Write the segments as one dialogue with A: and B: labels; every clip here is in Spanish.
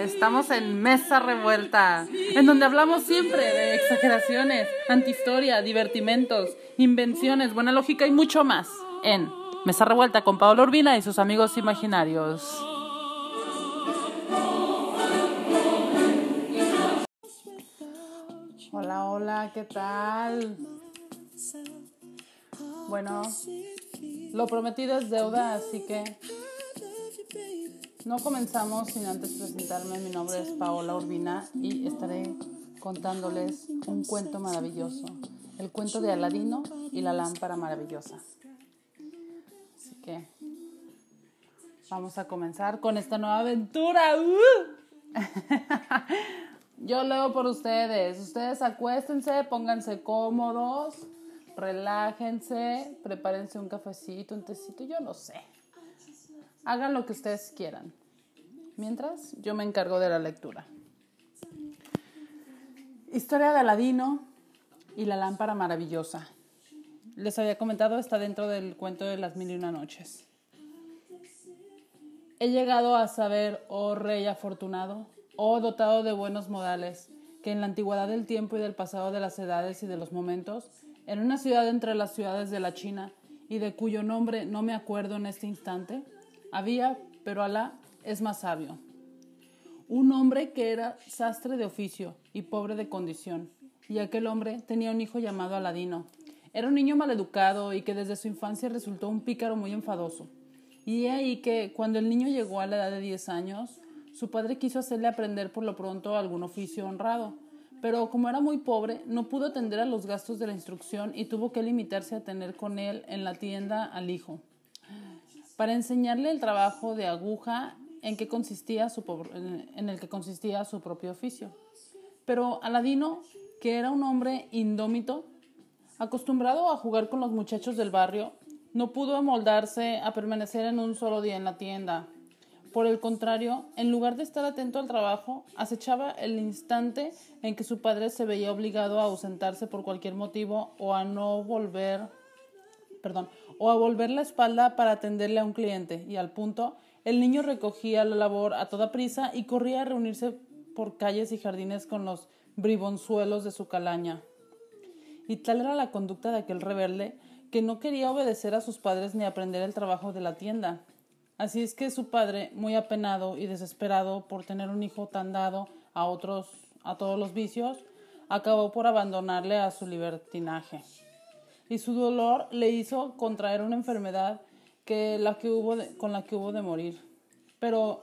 A: Estamos en Mesa Revuelta, en donde hablamos siempre de exageraciones, antihistoria, divertimentos, invenciones, buena lógica y mucho más. En Mesa Revuelta con Pablo Urbina y sus amigos imaginarios. Hola, hola, ¿qué tal? Bueno, lo prometido es deuda, así que no comenzamos sin antes presentarme. Mi nombre es Paola Urbina y estaré contándoles un cuento maravilloso, el cuento de Aladino y la lámpara maravillosa. Así que vamos a comenzar con esta nueva aventura. ¡Uh! Yo leo por ustedes. Ustedes acuéstense, pónganse cómodos, relájense, prepárense un cafecito, un tecito, yo no sé. Hagan lo que ustedes quieran. Mientras, yo me encargo de la lectura. Historia de Aladino y la lámpara maravillosa. Les había comentado, está dentro del cuento de las mil y una noches. He llegado a saber, oh rey afortunado, oh dotado de buenos modales, que en la antigüedad del tiempo y del pasado de las edades y de los momentos, en una ciudad entre las ciudades de la China, y de cuyo nombre no me acuerdo en este instante, había, pero Alá es más sabio. Un hombre que era sastre de oficio y pobre de condición, y aquel hombre tenía un hijo llamado Aladino. Era un niño maleducado y que desde su infancia resultó un pícaro muy enfadoso. Y he ahí que, cuando el niño llegó a la edad de diez años, su padre quiso hacerle aprender por lo pronto algún oficio honrado, pero como era muy pobre, no pudo atender a los gastos de la instrucción y tuvo que limitarse a tener con él en la tienda al hijo para enseñarle el trabajo de aguja en, que consistía su, en el que consistía su propio oficio. Pero Aladino, que era un hombre indómito, acostumbrado a jugar con los muchachos del barrio, no pudo amoldarse a permanecer en un solo día en la tienda. Por el contrario, en lugar de estar atento al trabajo, acechaba el instante en que su padre se veía obligado a ausentarse por cualquier motivo o a no volver, perdón, o a volver la espalda para atenderle a un cliente, y al punto, el niño recogía la labor a toda prisa y corría a reunirse por calles y jardines con los bribonzuelos de su calaña. Y tal era la conducta de aquel rebelde que no quería obedecer a sus padres ni aprender el trabajo de la tienda. Así es que su padre, muy apenado y desesperado por tener un hijo tan dado a otros a todos los vicios, acabó por abandonarle a su libertinaje y su dolor le hizo contraer una enfermedad que la que hubo con la que hubo de morir. Pero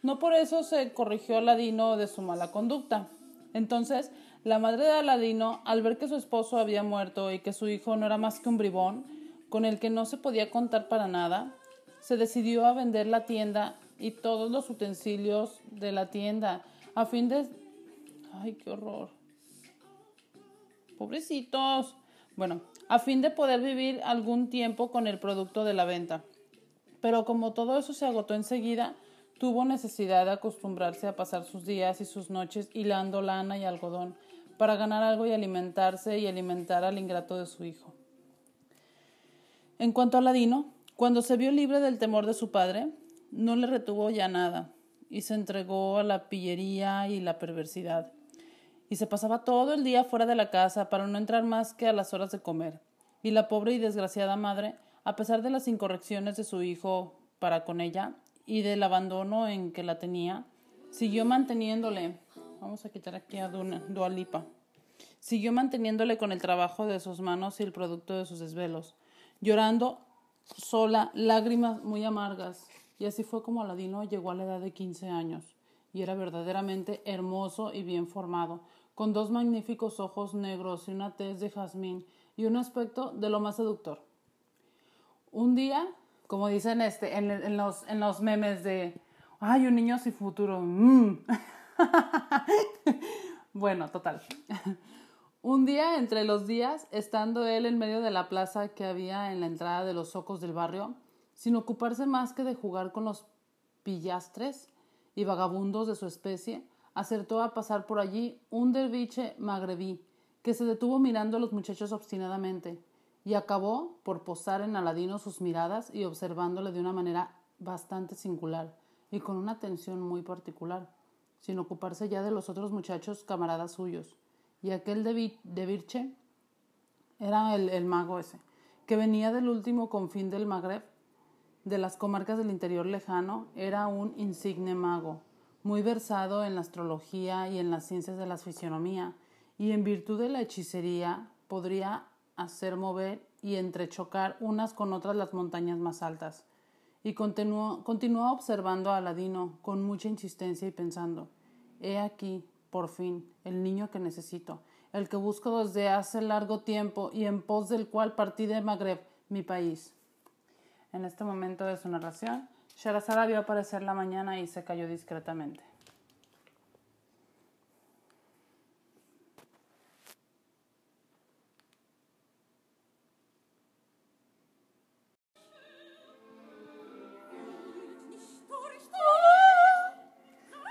A: no por eso se corrigió Aladino de su mala conducta. Entonces, la madre de Aladino, al ver que su esposo había muerto y que su hijo no era más que un bribón, con el que no se podía contar para nada, se decidió a vender la tienda y todos los utensilios de la tienda a fin de... ¡Ay, qué horror! Pobrecitos. Bueno, a fin de poder vivir algún tiempo con el producto de la venta. Pero como todo eso se agotó enseguida, tuvo necesidad de acostumbrarse a pasar sus días y sus noches hilando lana y algodón para ganar algo y alimentarse y alimentar al ingrato de su hijo. En cuanto a Ladino, cuando se vio libre del temor de su padre, no le retuvo ya nada y se entregó a la pillería y la perversidad y se pasaba todo el día fuera de la casa para no entrar más que a las horas de comer. Y la pobre y desgraciada madre, a pesar de las incorrecciones de su hijo para con ella y del abandono en que la tenía, siguió manteniéndole. Vamos a quitar aquí a Dualipa. Siguió manteniéndole con el trabajo de sus manos y el producto de sus desvelos, llorando sola lágrimas muy amargas. Y así fue como Aladino llegó a la edad de quince años y era verdaderamente hermoso y bien formado, con dos magníficos ojos negros y una tez de jazmín y un aspecto de lo más seductor. Un día, como dicen este, en, los, en los memes de, ay, un niño sin futuro. Mm". bueno, total. Un día, entre los días, estando él en medio de la plaza que había en la entrada de los socos del barrio, sin ocuparse más que de jugar con los pillastres, y vagabundos de su especie, acertó a pasar por allí un derviche magrebí, que se detuvo mirando a los muchachos obstinadamente, y acabó por posar en Aladino sus miradas y observándole de una manera bastante singular y con una atención muy particular. sin ocuparse ya de los otros muchachos camaradas suyos. Y aquel de, era el, el mago ese, que venía del último confín del Magreb, de las comarcas del interior lejano, era un insigne mago, muy versado en la astrología y en las ciencias de la fisionomía, y en virtud de la hechicería podría hacer mover y entrechocar unas con otras las montañas más altas. Y continuó, continuó observando a Aladino con mucha insistencia y pensando He aquí, por fin, el niño que necesito, el que busco desde hace largo tiempo y en pos del cual partí de Magreb, mi país. En este momento de su narración, Sherazada vio aparecer la mañana y se cayó discretamente.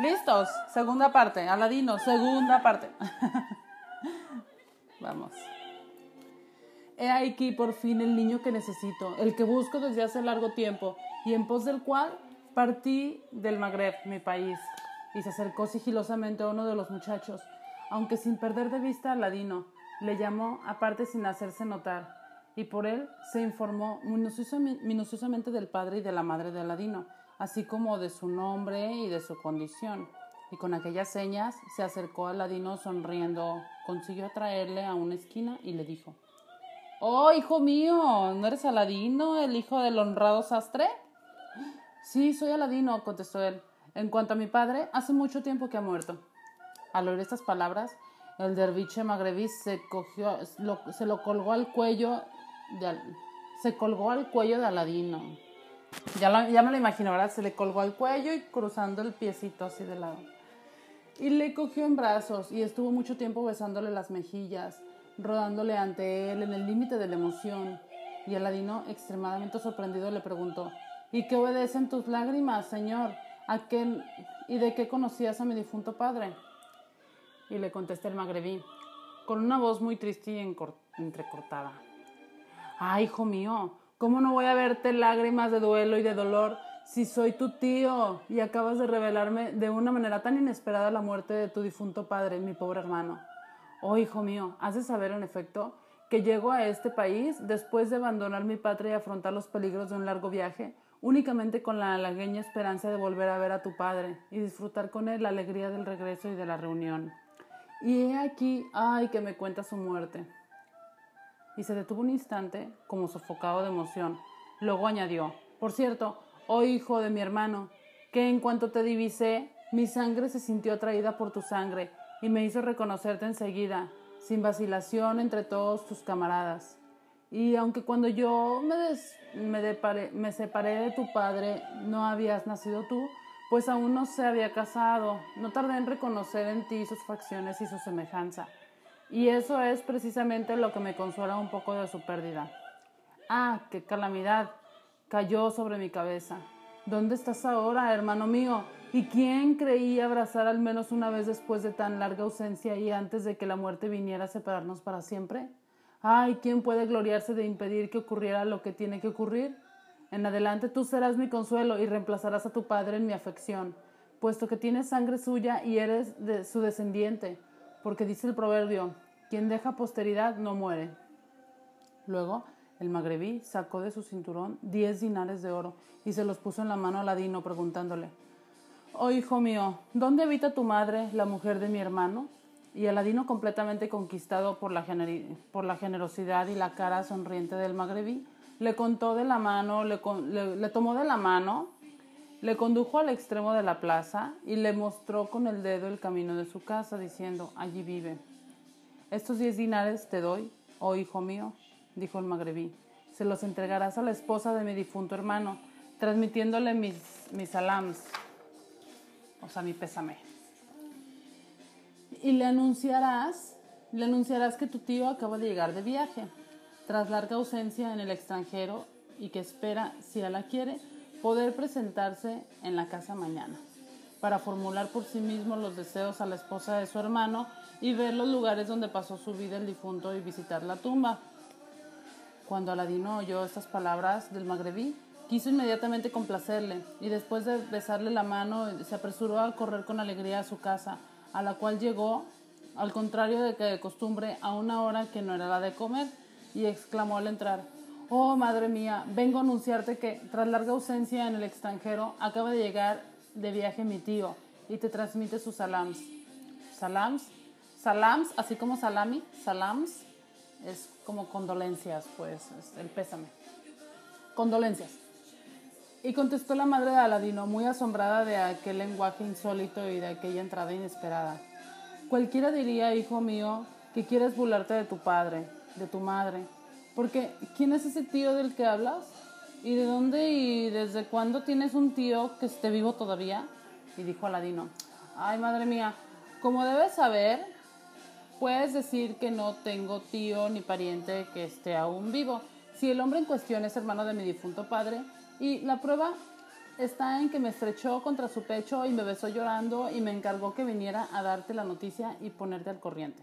A: Listos, segunda parte, Aladino, segunda parte. Vamos. He aquí por fin el niño que necesito, el que busco desde hace largo tiempo, y en pos del cual partí del Magreb, mi país. Y se acercó sigilosamente a uno de los muchachos, aunque sin perder de vista a Aladino, le llamó aparte sin hacerse notar, y por él se informó minuciosamente del padre y de la madre de Aladino así como de su nombre y de su condición. Y con aquellas señas se acercó a Ladino sonriendo, consiguió atraerle a una esquina y le dijo Oh, hijo mío, ¿no eres Aladino, el hijo del honrado sastre? Sí, soy Aladino, contestó él. En cuanto a mi padre, hace mucho tiempo que ha muerto. Al oír estas palabras, el derviche magrebí se cogió, se lo colgó al cuello de, se colgó al cuello de Aladino ya, ya me lo imagino, ¿verdad? Se le colgó al cuello y cruzando el piecito así de lado. Y le cogió en brazos y estuvo mucho tiempo besándole las mejillas, rodándole ante él en el límite de la emoción. Y Aladino, extremadamente sorprendido, le preguntó, ¿y qué obedecen tus lágrimas, señor? ¿A qué, ¿Y de qué conocías a mi difunto padre? Y le contesta el magrebí, con una voz muy triste y entrecortada. ¡Ah, hijo mío! ¿Cómo no voy a verte lágrimas de duelo y de dolor si soy tu tío y acabas de revelarme de una manera tan inesperada la muerte de tu difunto padre, mi pobre hermano? Oh, hijo mío, has de saber en efecto que llego a este país después de abandonar mi patria y afrontar los peligros de un largo viaje, únicamente con la halagueña esperanza de volver a ver a tu padre y disfrutar con él la alegría del regreso y de la reunión. Y he aquí, ay, que me cuenta su muerte y se detuvo un instante como sofocado de emoción. Luego añadió, por cierto, oh hijo de mi hermano, que en cuanto te divisé, mi sangre se sintió atraída por tu sangre y me hizo reconocerte enseguida, sin vacilación entre todos tus camaradas. Y aunque cuando yo me, me, me separé de tu padre no habías nacido tú, pues aún no se había casado, no tardé en reconocer en ti sus facciones y su semejanza. Y eso es precisamente lo que me consuela un poco de su pérdida. Ah, qué calamidad cayó sobre mi cabeza. ¿Dónde estás ahora, hermano mío? ¿Y quién creía abrazar al menos una vez después de tan larga ausencia y antes de que la muerte viniera a separarnos para siempre? Ay, ¿quién puede gloriarse de impedir que ocurriera lo que tiene que ocurrir? En adelante tú serás mi consuelo y reemplazarás a tu padre en mi afección, puesto que tienes sangre suya y eres su descendiente porque dice el proverbio, quien deja posteridad no muere. Luego, el magrebí sacó de su cinturón diez dinares de oro y se los puso en la mano a Ladino preguntándole, Oh hijo mío, ¿dónde habita tu madre, la mujer de mi hermano? Y Aladino, completamente conquistado por la, generosidad y la cara sonriente del magrebí, le contó de la mano, le, tomó de la mano le condujo al extremo de la plaza y le mostró con el dedo el camino de su casa, diciendo, allí vive. Estos diez dinares te doy, oh hijo mío, dijo el magrebí. Se los entregarás a la esposa de mi difunto hermano, transmitiéndole mis, mis salams, o sea, mi pésame. Y le anunciarás, le anunciarás que tu tío acaba de llegar de viaje, tras larga ausencia en el extranjero y que espera, si él la quiere, poder presentarse en la casa mañana, para formular por sí mismo los deseos a la esposa de su hermano y ver los lugares donde pasó su vida el difunto y visitar la tumba. Cuando Aladino oyó estas palabras del magrebí, Quiso inmediatamente complacerle y después de besarle la mano se apresuró a correr con alegría a su casa, a la cual llegó, al contrario de que de costumbre, a una hora que no era la de comer, y exclamó al entrar, Oh, madre mía, vengo a anunciarte que, tras larga ausencia en el extranjero, acaba de llegar de viaje mi tío y te transmite sus salams. ¿Salams? Salams, así como salami, salams, es como condolencias, pues, el pésame. Condolencias. Y contestó la madre de Aladino, muy asombrada de aquel lenguaje insólito y de aquella entrada inesperada. Cualquiera diría, hijo mío, que quieres burlarte de tu padre, de tu madre, porque ¿quién es ese tío del que hablas? ¿Y de dónde y desde cuándo tienes un tío que esté vivo todavía? Y dijo Aladino, ay madre mía, como debes saber, puedes decir que no tengo tío ni pariente que esté aún vivo. Si el hombre en cuestión es hermano de mi difunto padre, y la prueba está en que me estrechó contra su pecho y me besó llorando y me encargó que viniera a darte la noticia y ponerte al corriente.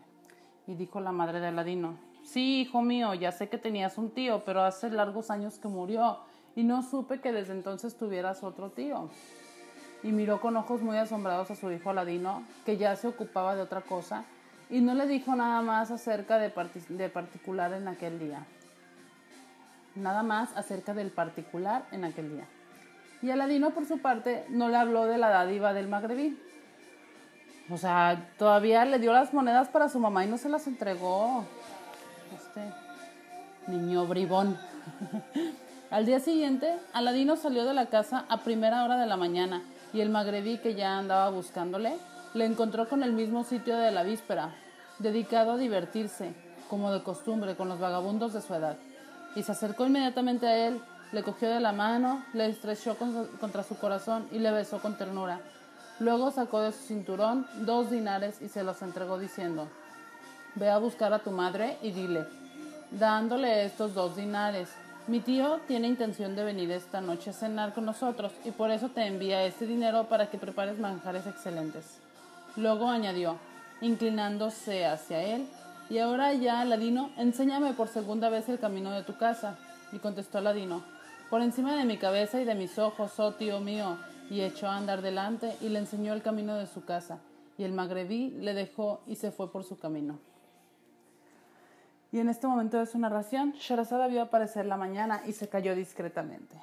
A: Y dijo la madre de Aladino, Sí, hijo mío, ya sé que tenías un tío, pero hace largos años que murió y no supe que desde entonces tuvieras otro tío. Y miró con ojos muy asombrados a su hijo Aladino, que ya se ocupaba de otra cosa, y no le dijo nada más acerca de, de particular en aquel día. Nada más acerca del particular en aquel día. Y Aladino, por su parte, no le habló de la dádiva del magrebí. O sea, todavía le dio las monedas para su mamá y no se las entregó este niño bribón. Al día siguiente, Aladino salió de la casa a primera hora de la mañana y el magrebí que ya andaba buscándole le encontró con el mismo sitio de la víspera, dedicado a divertirse, como de costumbre, con los vagabundos de su edad. Y se acercó inmediatamente a él, le cogió de la mano, le estrechó contra su corazón y le besó con ternura. Luego sacó de su cinturón dos dinares y se los entregó diciendo, Ve a buscar a tu madre y dile, dándole estos dos dinares. Mi tío tiene intención de venir esta noche a cenar con nosotros y por eso te envía este dinero para que prepares manjares excelentes. Luego añadió, inclinándose hacia él, y ahora ya, Ladino, enséñame por segunda vez el camino de tu casa. Y contestó Ladino, por encima de mi cabeza y de mis ojos, oh tío mío, y echó a andar delante y le enseñó el camino de su casa. Y el magrebí le dejó y se fue por su camino. Y en este momento de su narración, Sherazada vio aparecer la mañana y se cayó discretamente.